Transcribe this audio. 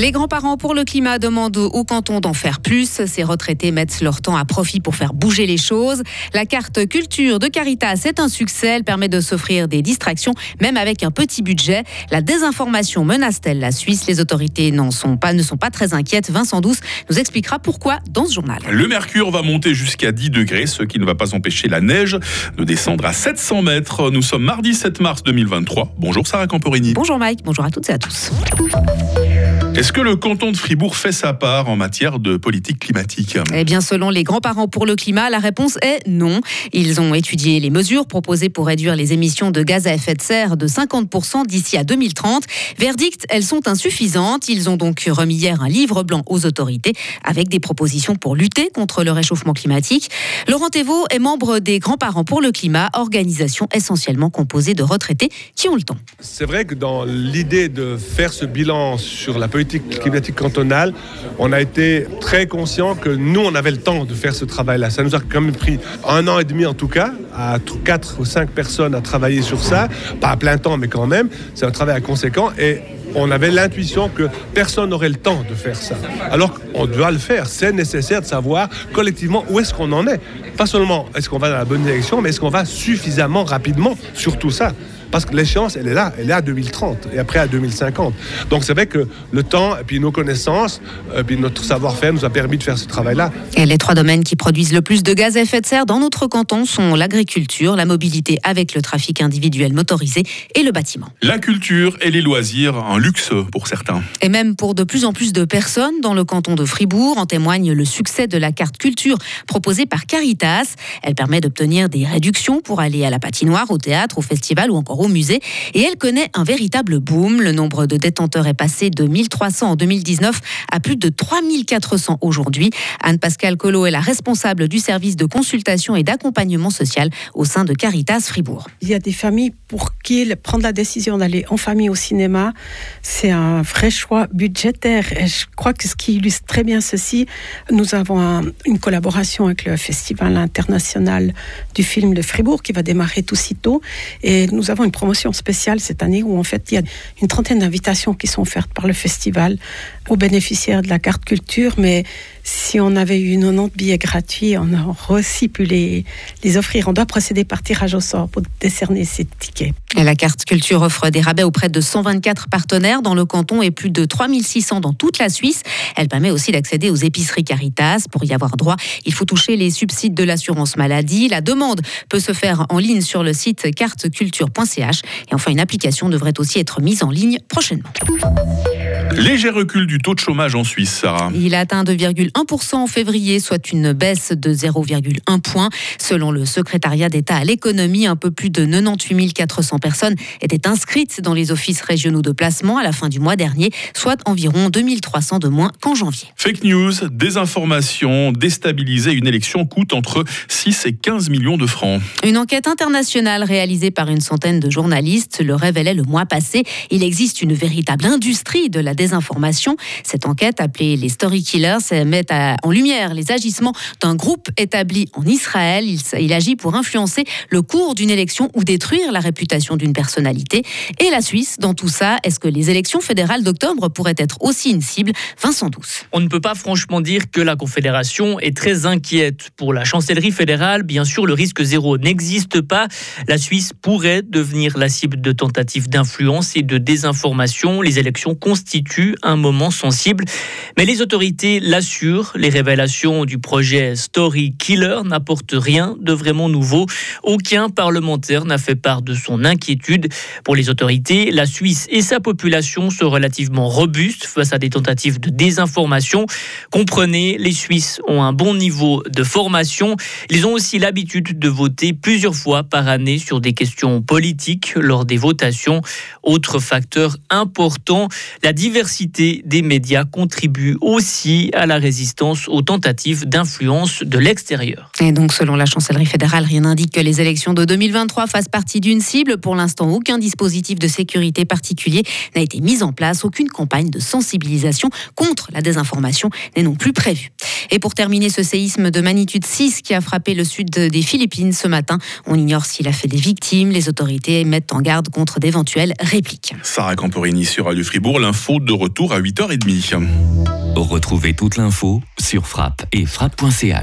Les grands-parents pour le climat demandent au canton d'en faire plus. Ces retraités mettent leur temps à profit pour faire bouger les choses. La carte culture de Caritas est un succès. Elle permet de s'offrir des distractions, même avec un petit budget. La désinformation menace-t-elle la Suisse? Les autorités n'en sont pas, ne sont pas très inquiètes. Vincent Douce nous expliquera pourquoi dans ce journal. Le mercure va monter jusqu'à 10 degrés, ce qui ne va pas empêcher la neige de descendre à 700 mètres. Nous sommes mardi 7 mars 2023. Bonjour Sarah Camporini. Bonjour Mike, bonjour à toutes et à tous. Est-ce que le canton de Fribourg fait sa part en matière de politique climatique Eh bien, selon les grands-parents pour le climat, la réponse est non. Ils ont étudié les mesures proposées pour réduire les émissions de gaz à effet de serre de 50% d'ici à 2030. Verdict, elles sont insuffisantes. Ils ont donc remis hier un livre blanc aux autorités avec des propositions pour lutter contre le réchauffement climatique. Laurent Thévaux est membre des grands-parents pour le climat, organisation essentiellement composée de retraités qui ont le temps. C'est vrai que dans l'idée de faire ce bilan sur la politique politique climatique cantonale, on a été très conscient que nous, on avait le temps de faire ce travail-là. Ça nous a quand même pris un an et demi en tout cas, à quatre ou cinq personnes à travailler sur ça, pas à plein temps, mais quand même. C'est un travail conséquent et on avait l'intuition que personne n'aurait le temps de faire ça. Alors on doit le faire. C'est nécessaire de savoir collectivement où est-ce qu'on en est. Pas seulement est-ce qu'on va dans la bonne direction, mais est-ce qu'on va suffisamment rapidement sur tout ça. Parce que l'échéance, elle est là, elle est à 2030 et après à 2050. Donc c'est vrai que le temps et puis nos connaissances et puis notre savoir-faire nous a permis de faire ce travail-là. Et les trois domaines qui produisent le plus de gaz à effet de serre dans notre canton sont l'agriculture, la mobilité avec le trafic individuel motorisé et le bâtiment. La culture et les loisirs, un luxe pour certains. Et même pour de plus en plus de personnes dans le canton de Fribourg, en témoigne le succès de la carte culture proposée par Caritas. Elle permet d'obtenir des réductions pour aller à la patinoire, au théâtre, au festival ou encore au musée. Et elle connaît un véritable boom. Le nombre de détenteurs est passé de 1300 en 2019 à plus de 3400 aujourd'hui. Anne-Pascale Collot est la responsable du service de consultation et d'accompagnement social au sein de Caritas Fribourg. Il y a des familles pour qui prendre la décision d'aller en famille au cinéma, c'est un vrai choix budgétaire. Et je crois que ce qui illustre très bien ceci, nous avons une collaboration avec le Festival international du film de Fribourg qui va démarrer tout sitôt. Et nous avons une promotion spéciale cette année où en fait il y a une trentaine d'invitations qui sont offertes par le festival aux bénéficiaires de la carte culture, mais si on avait eu 90 billets gratuits, on aurait aussi pu les, les offrir. On doit procéder par tirage au sort pour décerner ces tickets. Et la carte culture offre des rabais auprès de 124 partenaires dans le canton et plus de 3600 dans toute la Suisse. Elle permet aussi d'accéder aux épiceries Caritas. Pour y avoir droit, il faut toucher les subsides de l'assurance maladie. La demande peut se faire en ligne sur le site carteculture.ch. Et enfin, une application devrait aussi être mise en ligne prochainement. Léger recul du taux de chômage en Suisse, Sarah. Il a atteint 2,1% en février, soit une baisse de 0,1 point. Selon le secrétariat d'État à l'économie, un peu plus de 98 400 personnes étaient inscrites dans les offices régionaux de placement à la fin du mois dernier, soit environ 2300 de moins qu'en janvier. Fake news, désinformation, déstabiliser une élection coûte entre 6 et 15 millions de francs. Une enquête internationale réalisée par une centaine de journalistes le révélait le mois passé. Il existe une véritable industrie de la désinformation. Cette enquête, appelée les Story Killers, met en lumière les agissements d'un groupe établi en Israël. Il, agit pour influencer le cours d'une élection ou détruire la réputation d'une personnalité. Et la Suisse, dans tout ça, est-ce que les élections fédérales d'octobre pourraient être aussi une cible? Vincent Douce. On ne peut pas franchement dire que la Confédération est très inquiète. Pour la chancellerie fédérale, bien sûr, le risque zéro n'existe pas. La Suisse pourrait devenir la cible de tentatives d'influence et de désinformation. Les élections constituent un moment sensible. Mais les autorités l'assurent, les révélations du projet Story Killer n'apportent rien de vraiment nouveau. Aucun parlementaire n'a fait part de son inquiétude. Pour les autorités, la Suisse et sa population sont relativement robustes face à des tentatives de désinformation. Comprenez, les Suisses ont un bon niveau de formation. Ils ont aussi l'habitude de voter plusieurs fois par année sur des questions politiques lors des votations. Autre facteur important, la diversité diversité des médias contribue aussi à la résistance aux tentatives d'influence de l'extérieur. Et donc, selon la chancellerie fédérale, rien n'indique que les élections de 2023 fassent partie d'une cible. Pour l'instant, aucun dispositif de sécurité particulier n'a été mis en place. Aucune campagne de sensibilisation contre la désinformation n'est non plus prévue. Et pour terminer, ce séisme de magnitude 6 qui a frappé le sud des Philippines ce matin, on ignore s'il a fait des victimes. Les autorités mettent en garde contre d'éventuelles répliques. Sarah Camporini sur Radio Fribourg, l'info de retour à 8h30. Retrouvez toute l'info sur frappe et frappe.ch.